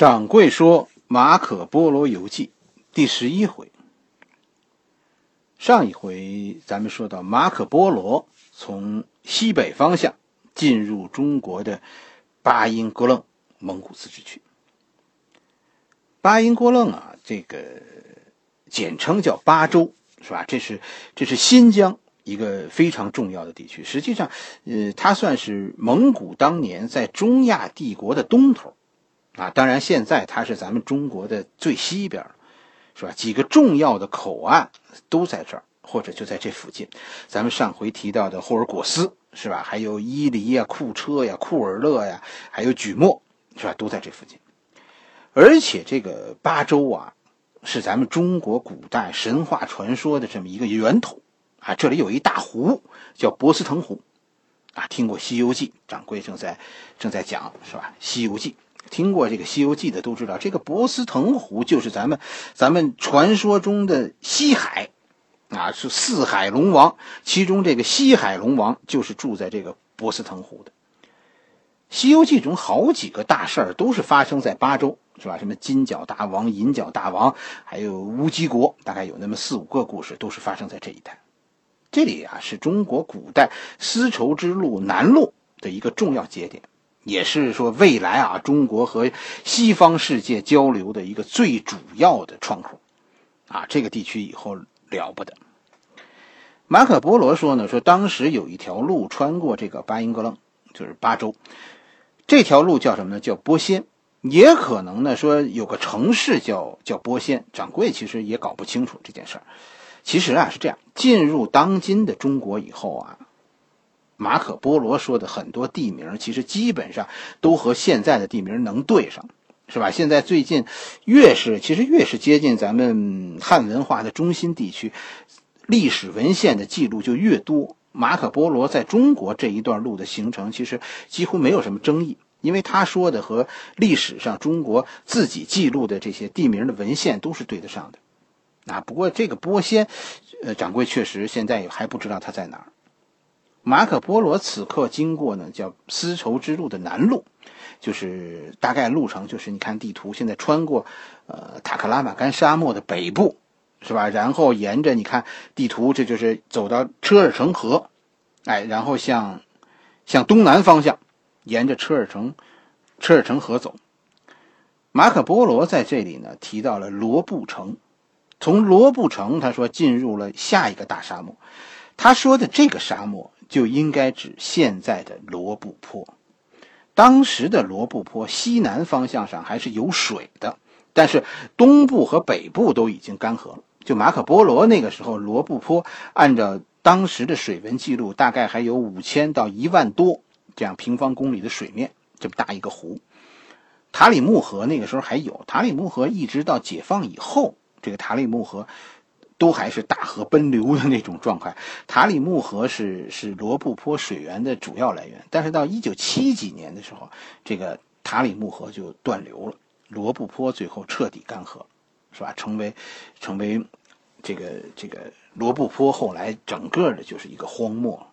掌柜说《马可波罗游记》第十一回。上一回咱们说到，马可波罗从西北方向进入中国的巴音郭楞蒙古自治区。巴音郭楞啊，这个简称叫巴州，是吧？这是这是新疆一个非常重要的地区。实际上，呃，它算是蒙古当年在中亚帝国的东头。啊，当然，现在它是咱们中国的最西边，是吧？几个重要的口岸都在这儿，或者就在这附近。咱们上回提到的霍尔果斯，是吧？还有伊犁呀、库车呀、库尔勒呀，还有举墨，是吧？都在这附近。而且这个巴州啊，是咱们中国古代神话传说的这么一个源头啊。这里有一大湖，叫博斯腾湖，啊，听过《西游记》，掌柜正在正在讲，是吧？《西游记》。听过这个《西游记》的都知道，这个博斯腾湖就是咱们咱们传说中的西海，啊，是四海龙王，其中这个西海龙王就是住在这个博斯腾湖的。《西游记》中好几个大事儿都是发生在巴州，是吧？什么金角大王、银角大王，还有乌鸡国，大概有那么四五个故事都是发生在这一带。这里啊，是中国古代丝绸之路南路的一个重要节点。也是说，未来啊，中国和西方世界交流的一个最主要的窗口，啊，这个地区以后了不得。马可波罗说呢，说当时有一条路穿过这个巴音格楞，就是巴州，这条路叫什么呢？叫波仙，也可能呢说有个城市叫叫波仙。掌柜其实也搞不清楚这件事儿。其实啊是这样，进入当今的中国以后啊。马可波罗说的很多地名，其实基本上都和现在的地名能对上，是吧？现在最近越是其实越是接近咱们汉文化的中心地区，历史文献的记录就越多。马可波罗在中国这一段路的行程，其实几乎没有什么争议，因为他说的和历史上中国自己记录的这些地名的文献都是对得上的。啊，不过这个波仙，呃，掌柜确实现在也还不知道他在哪儿。马可波罗此刻经过呢，叫丝绸之路的南路，就是大概路程就是你看地图，现在穿过，呃，塔克拉玛干沙漠的北部，是吧？然后沿着你看地图，这就是走到车尔城河，哎，然后向向东南方向，沿着车尔城车尔城河走。马可波罗在这里呢提到了罗布城，从罗布城他说进入了下一个大沙漠，他说的这个沙漠。就应该指现在的罗布泊。当时的罗布泊西南方向上还是有水的，但是东部和北部都已经干涸了。就马可波罗那个时候，罗布泊按照当时的水文记录，大概还有五千到一万多这样平方公里的水面，这么大一个湖。塔里木河那个时候还有，塔里木河一直到解放以后，这个塔里木河。都还是大河奔流的那种状态。塔里木河是是罗布泊水源的主要来源，但是到一九七几年的时候，这个塔里木河就断流了，罗布泊最后彻底干涸，是吧？成为成为这个这个罗布泊后来整个的就是一个荒漠。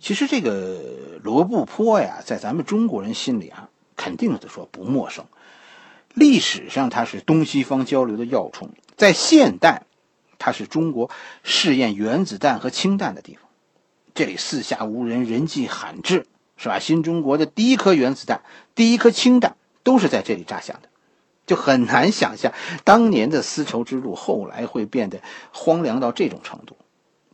其实这个罗布泊呀，在咱们中国人心里啊，肯定是说不陌生。历史上它是东西方交流的要冲。在现代，它是中国试验原子弹和氢弹的地方。这里四下无人，人迹罕至，是吧？新中国的第一颗原子弹、第一颗氢弹都是在这里炸响的，就很难想象当年的丝绸之路后来会变得荒凉到这种程度。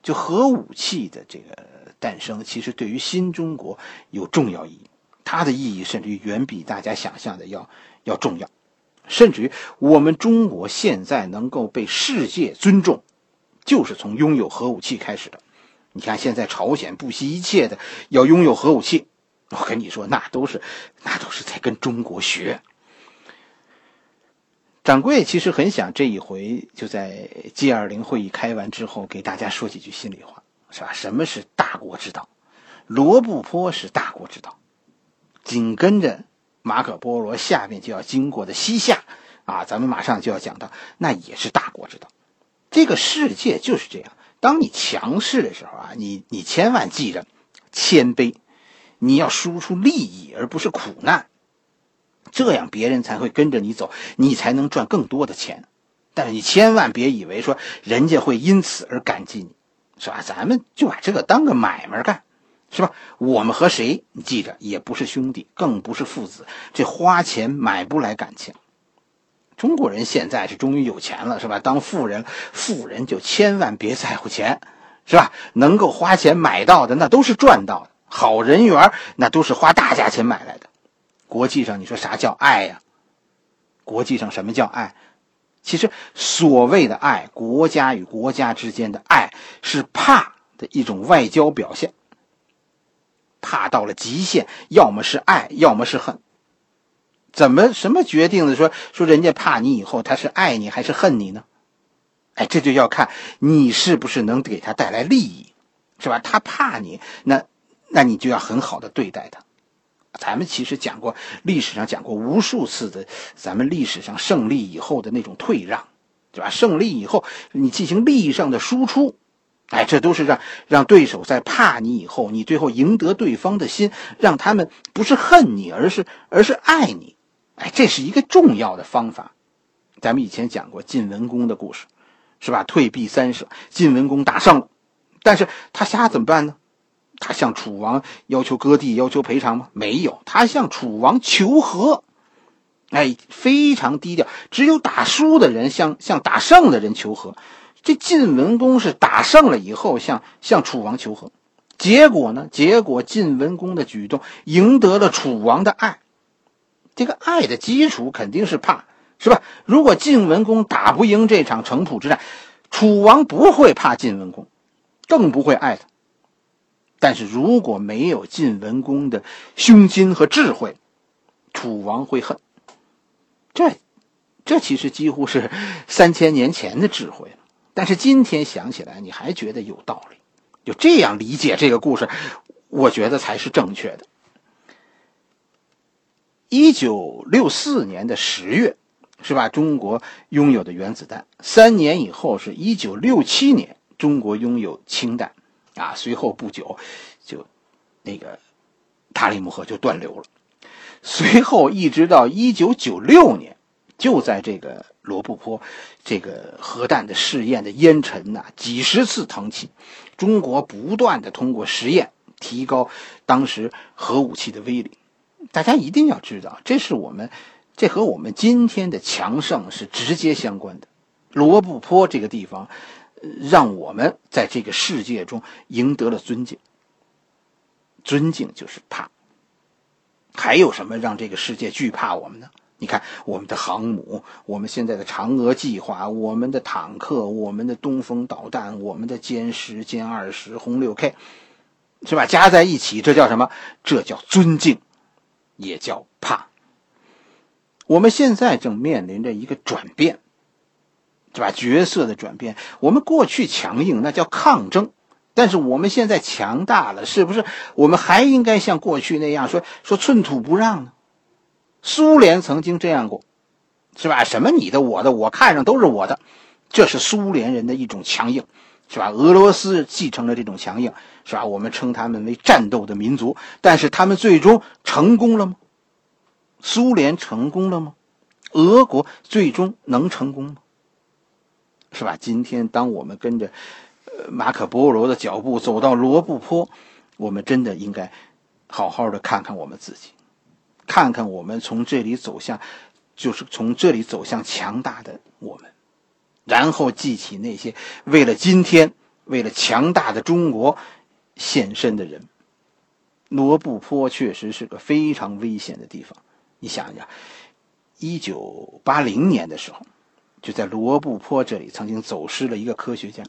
就核武器的这个诞生，其实对于新中国有重要意义，它的意义甚至远比大家想象的要要重要。甚至于，我们中国现在能够被世界尊重，就是从拥有核武器开始的。你看，现在朝鲜不惜一切的要拥有核武器，我跟你说，那都是那都是在跟中国学。掌柜其实很想这一回就在 G 二零会议开完之后，给大家说几句心里话，是吧？什么是大国之道？罗布泊是大国之道，紧跟着。马可波罗下面就要经过的西夏，啊，咱们马上就要讲到，那也是大国之道。这个世界就是这样，当你强势的时候啊，你你千万记着谦卑，你要输出利益而不是苦难。这样别人才会跟着你走，你才能赚更多的钱。但是你千万别以为说人家会因此而感激你，是吧？咱们就把这个当个买卖干，是吧？我们和谁，你记着，也不是兄弟，更不是父子，这花钱买不来感情。中国人现在是终于有钱了，是吧？当富人，富人就千万别在乎钱，是吧？能够花钱买到的，那都是赚到的。好人缘，那都是花大价钱买来的。国际上，你说啥叫爱呀？国际上什么叫爱？其实所谓的爱，国家与国家之间的爱，是怕的一种外交表现。怕到了极限，要么是爱，要么是恨。怎么什么决定的？说说人家怕你以后，他是爱你还是恨你呢？哎，这就要看你是不是能给他带来利益，是吧？他怕你，那那你就要很好的对待他。咱们其实讲过，历史上讲过无数次的，咱们历史上胜利以后的那种退让，对吧？胜利以后你进行利益上的输出，哎，这都是让让对手在怕你以后，你最后赢得对方的心，让他们不是恨你，而是而是爱你。哎，这是一个重要的方法。咱们以前讲过晋文公的故事，是吧？退避三舍，晋文公打胜了，但是他瞎怎么办呢？他向楚王要求割地、要求赔偿吗？没有，他向楚王求和。哎，非常低调，只有打输的人向向打胜的人求和。这晋文公是打胜了以后向向楚王求和，结果呢？结果晋文公的举动赢得了楚王的爱。这个爱的基础肯定是怕，是吧？如果晋文公打不赢这场城濮之战，楚王不会怕晋文公，更不会爱他。但是如果没有晋文公的胸襟和智慧，楚王会恨。这，这其实几乎是三千年前的智慧。但是今天想起来，你还觉得有道理？就这样理解这个故事，我觉得才是正确的。一九六四年的十月，是吧？中国拥有的原子弹，三年以后是一九六七年，中国拥有氢弹，啊，随后不久，就那个塔里木河就断流了。随后一直到一九九六年，就在这个罗布泊，这个核弹的试验的烟尘呐，几十次腾起，中国不断的通过实验提高当时核武器的威力。大家一定要知道，这是我们，这和我们今天的强盛是直接相关的。罗布泊这个地方，让我们在这个世界中赢得了尊敬。尊敬就是怕。还有什么让这个世界惧怕我们呢？你看，我们的航母，我们现在的嫦娥计划，我们的坦克，我们的东风导弹，我们的歼十、歼二十、轰六 K，是吧？加在一起，这叫什么？这叫尊敬。也叫怕。我们现在正面临着一个转变，是吧？角色的转变。我们过去强硬，那叫抗争；但是我们现在强大了，是不是？我们还应该像过去那样说说寸土不让呢？苏联曾经这样过，是吧？什么你的我的，我看上都是我的，这是苏联人的一种强硬。是吧？俄罗斯继承了这种强硬，是吧？我们称他们为战斗的民族，但是他们最终成功了吗？苏联成功了吗？俄国最终能成功吗？是吧？今天当我们跟着呃马可波罗的脚步走到罗布泊，我们真的应该好好的看看我们自己，看看我们从这里走向，就是从这里走向强大的我们。然后记起那些为了今天、为了强大的中国献身的人。罗布泊确实是个非常危险的地方。你想一想，一九八零年的时候，就在罗布泊这里曾经走失了一个科学家。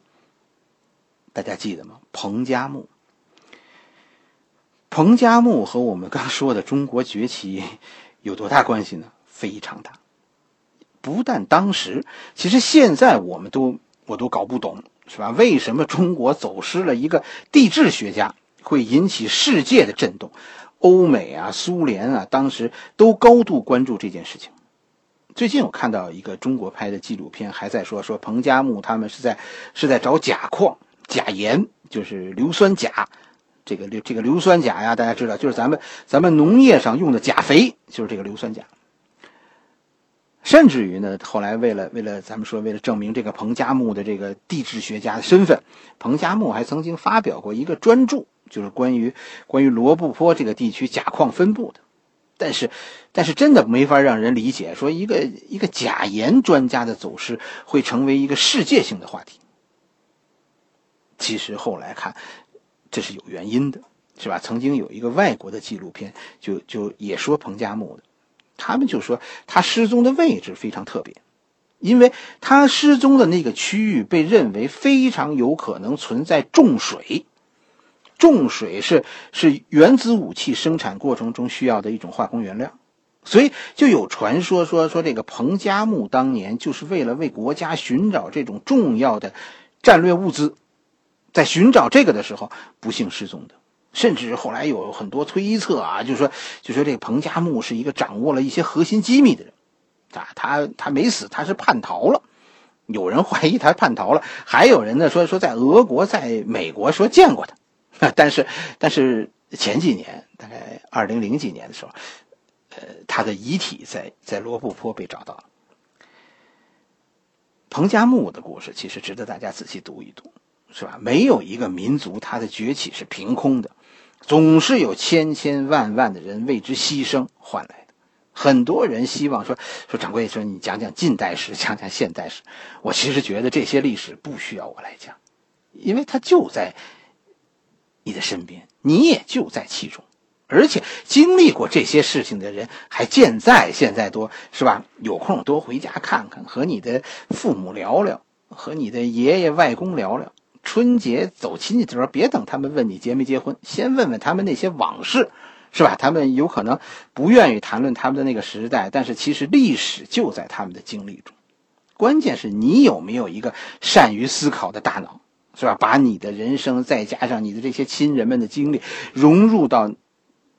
大家记得吗？彭加木。彭加木和我们刚说的中国崛起有多大关系呢？非常大。不但当时，其实现在我们都我都搞不懂，是吧？为什么中国走失了一个地质学家，会引起世界的震动？欧美啊、苏联啊，当时都高度关注这件事情。最近我看到一个中国拍的纪录片，还在说说彭加木他们是在是在找钾矿、钾盐，就是硫酸钾。这个硫这个硫酸钾呀，大家知道，就是咱们咱们农业上用的钾肥，就是这个硫酸钾。甚至于呢，后来为了为了咱们说为了证明这个彭加木的这个地质学家的身份，彭加木还曾经发表过一个专著，就是关于关于罗布泊这个地区钾矿分布的。但是，但是真的没法让人理解，说一个一个钾盐专家的走失会成为一个世界性的话题。其实后来看，这是有原因的，是吧？曾经有一个外国的纪录片，就就也说彭加木的，他们就说他失踪的位置非常特别，因为他失踪的那个区域被认为非常有可能存在重水。重水是是原子武器生产过程中需要的一种化工原料，所以就有传说说说这个彭加木当年就是为了为国家寻找这种重要的战略物资，在寻找这个的时候不幸失踪的。甚至后来有很多推测啊，就说就说这个彭加木是一个掌握了一些核心机密的人，啊，他他没死，他是叛逃了。有人怀疑他叛逃了，还有人呢说说在俄国、在美国说见过他。但是，但是前几年，大概二零零几年的时候，呃，他的遗体在在罗布泊被找到了。彭加木的故事其实值得大家仔细读一读，是吧？没有一个民族它的崛起是凭空的，总是有千千万万的人为之牺牲换来的。很多人希望说说掌柜说你讲讲近代史，讲讲现代史。我其实觉得这些历史不需要我来讲，因为他就在。你的身边，你也就在其中，而且经历过这些事情的人还健在，现在多是吧？有空多回家看看，和你的父母聊聊，和你的爷爷外公聊聊。春节走亲戚的时候，别等他们问你结没结婚，先问问他们那些往事，是吧？他们有可能不愿意谈论他们的那个时代，但是其实历史就在他们的经历中。关键是你有没有一个善于思考的大脑。是吧？把你的人生再加上你的这些亲人们的经历，融入到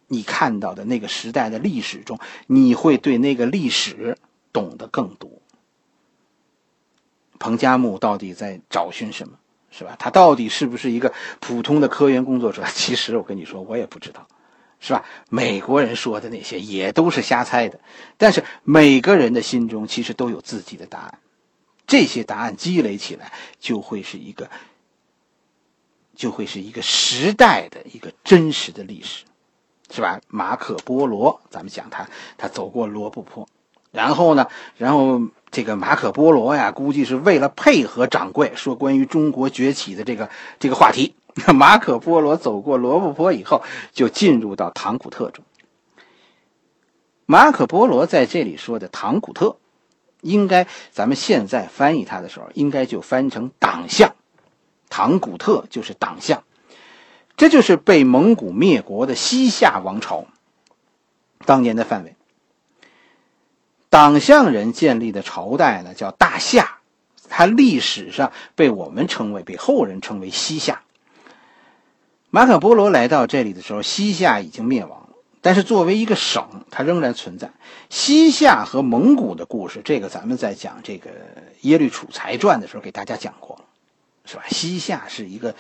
你看到的那个时代的历史中，你会对那个历史懂得更多。彭加木到底在找寻什么？是吧？他到底是不是一个普通的科研工作者？其实我跟你说，我也不知道，是吧？美国人说的那些也都是瞎猜的，但是每个人的心中其实都有自己的答案，这些答案积累起来，就会是一个。就会是一个时代的一个真实的历史，是吧？马可波罗，咱们讲他，他走过罗布泊，然后呢，然后这个马可波罗呀，估计是为了配合掌柜说关于中国崛起的这个这个话题，马可波罗走过罗布泊以后，就进入到唐古特中。马可波罗在这里说的唐古特，应该咱们现在翻译他的时候，应该就翻成党项。唐古特就是党项，这就是被蒙古灭国的西夏王朝当年的范围。党项人建立的朝代呢，叫大夏，它历史上被我们称为，被后人称为西夏。马可波罗来到这里的时候，西夏已经灭亡了，但是作为一个省，它仍然存在。西夏和蒙古的故事，这个咱们在讲这个耶律楚材传的时候给大家讲过。是吧？西夏是一个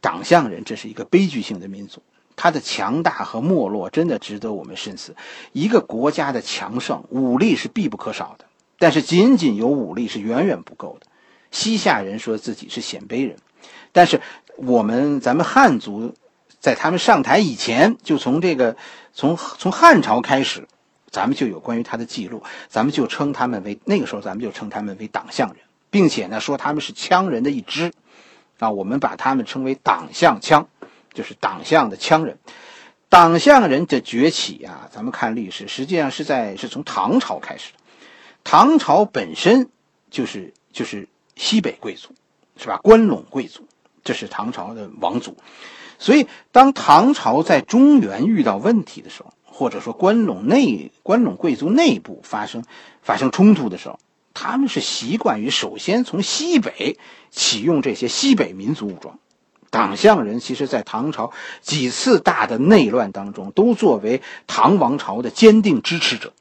党项人，这是一个悲剧性的民族。它的强大和没落真的值得我们深思。一个国家的强盛，武力是必不可少的，但是仅仅有武力是远远不够的。西夏人说自己是鲜卑人，但是我们咱们汉族在他们上台以前，就从这个从从汉朝开始，咱们就有关于他的记录，咱们就称他们为那个时候，咱们就称他们为党项人。并且呢，说他们是羌人的一支，啊，我们把他们称为党项羌，就是党项的羌人。党项人的崛起啊，咱们看历史，实际上是在是从唐朝开始的。唐朝本身就是就是西北贵族，是吧？关陇贵族，这是唐朝的王族。所以，当唐朝在中原遇到问题的时候，或者说关陇内关陇贵族内部发生发生冲突的时候，他们是习惯于首先从西北启用这些西北民族武装，党项人其实，在唐朝几次大的内乱当中，都作为唐王朝的坚定支持者，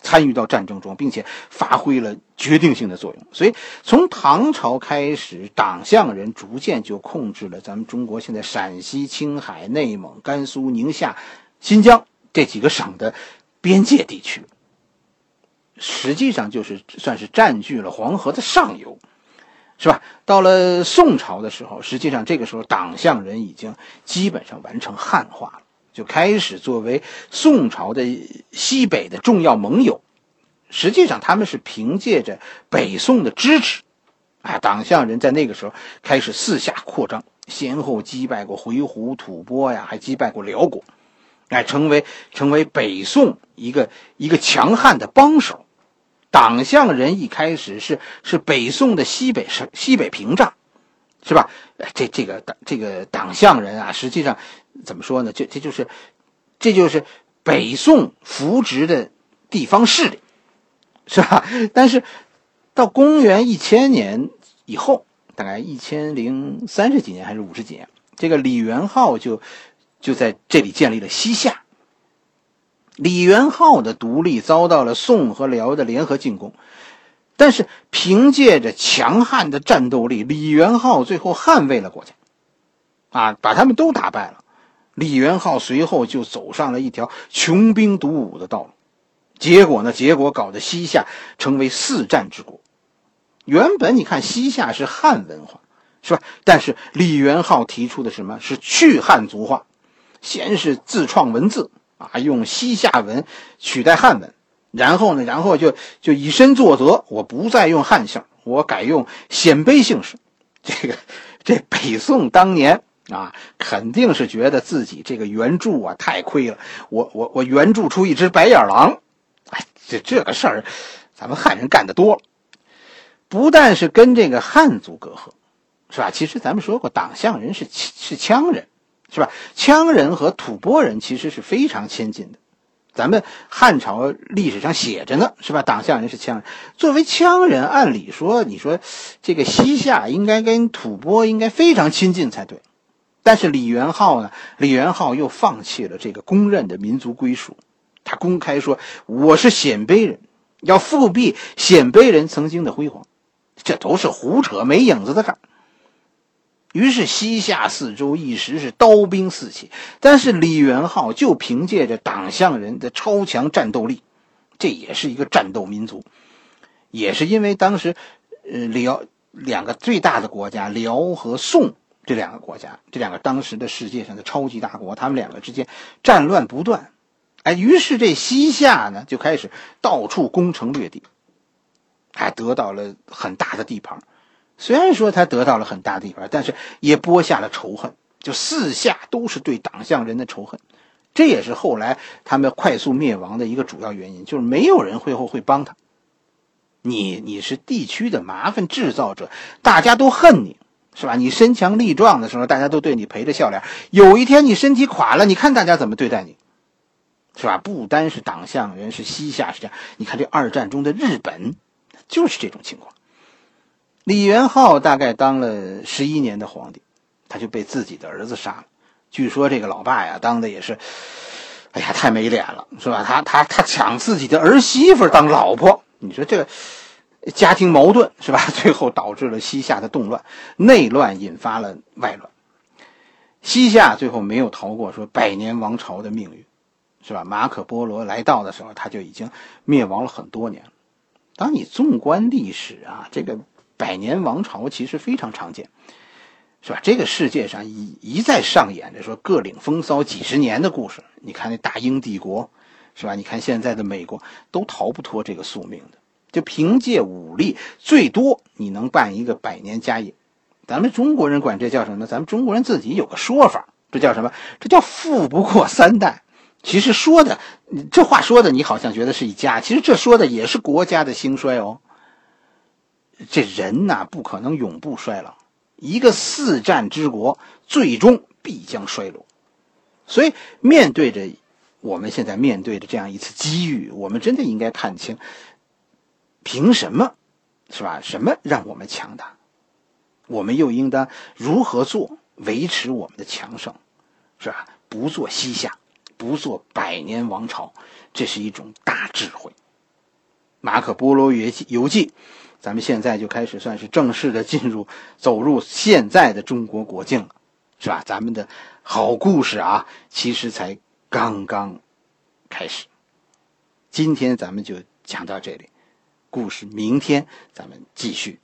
参与到战争中，并且发挥了决定性的作用。所以，从唐朝开始，党项人逐渐就控制了咱们中国现在陕西、青海、内蒙、甘肃、宁夏、新疆这几个省的边界地区。实际上就是算是占据了黄河的上游，是吧？到了宋朝的时候，实际上这个时候党项人已经基本上完成汉化了，就开始作为宋朝的西北的重要盟友。实际上他们是凭借着北宋的支持，啊，党项人在那个时候开始四下扩张，先后击败过回鹘、吐蕃呀，还击败过辽国。哎，成为成为北宋一个一个强悍的帮手，党项人一开始是是北宋的西北是西北屏障，是吧？这这个党这个党项人啊，实际上怎么说呢？这这就是这就是北宋扶植的地方势力，是吧？但是到公元一千年以后，大概一千零三十几年还是五十几年，这个李元昊就。就在这里建立了西夏。李元昊的独立遭到了宋和辽的联合进攻，但是凭借着强悍的战斗力，李元昊最后捍卫了国家，啊，把他们都打败了。李元昊随后就走上了一条穷兵黩武的道路，结果呢？结果搞得西夏成为四战之国。原本你看西夏是汉文化，是吧？但是李元昊提出的什么是去汉族化？先是自创文字啊，用西夏文取代汉文，然后呢，然后就就以身作则，我不再用汉姓，我改用鲜卑姓氏。这个这北宋当年啊，肯定是觉得自己这个援助啊太亏了，我我我援助出一只白眼狼，哎，这这个事儿，咱们汉人干的多了，不但是跟这个汉族隔阂，是吧？其实咱们说过，党项人是是羌人。是吧？羌人和吐蕃人其实是非常亲近的，咱们汉朝历史上写着呢，是吧？党项人是羌人，作为羌人，按理说，你说这个西夏应该跟吐蕃应该非常亲近才对，但是李元昊呢？李元昊又放弃了这个公认的民族归属，他公开说我是鲜卑人，要复辟鲜卑人曾经的辉煌，这都是胡扯，没影子的事儿。于是西夏四周一时是刀兵四起，但是李元昊就凭借着党项人的超强战斗力，这也是一个战斗民族，也是因为当时，呃，辽两个最大的国家辽和宋这两个国家，这两个当时的世界上的超级大国，他们两个之间战乱不断，哎，于是这西夏呢就开始到处攻城略地，还得到了很大的地盘。虽然说他得到了很大地方，但是也播下了仇恨，就四下都是对党项人的仇恨，这也是后来他们快速灭亡的一个主要原因，就是没有人会后会帮他。你你是地区的麻烦制造者，大家都恨你，是吧？你身强力壮的时候，大家都对你陪着笑脸；有一天你身体垮了，你看大家怎么对待你，是吧？不单是党项人，是西夏是这样。你看这二战中的日本，就是这种情况。李元昊大概当了十一年的皇帝，他就被自己的儿子杀了。据说这个老爸呀，当的也是，哎呀，太没脸了，是吧？他他他抢自己的儿媳妇当老婆，你说这个家庭矛盾是吧？最后导致了西夏的动乱，内乱引发了外乱，西夏最后没有逃过说百年王朝的命运，是吧？马可波罗来到的时候，他就已经灭亡了很多年了。当你纵观历史啊，这个。百年王朝其实非常常见，是吧？这个世界上一一再上演着说各领风骚几十年的故事。你看那大英帝国，是吧？你看现在的美国，都逃不脱这个宿命的。就凭借武力，最多你能办一个百年家业。咱们中国人管这叫什么？咱们中国人自己有个说法，这叫什么？这叫富不过三代。其实说的，这话说的，你好像觉得是一家，其实这说的也是国家的兴衰哦。这人呐，不可能永不衰老。一个四战之国，最终必将衰落。所以，面对着我们现在面对的这样一次机遇，我们真的应该看清：凭什么，是吧？什么让我们强大？我们又应当如何做，维持我们的强盛？是吧？不做西夏，不做百年王朝，这是一种大智慧。马可·波罗游记游记。咱们现在就开始算是正式的进入走入现在的中国国境了，是吧？咱们的好故事啊，其实才刚刚开始。今天咱们就讲到这里，故事明天咱们继续。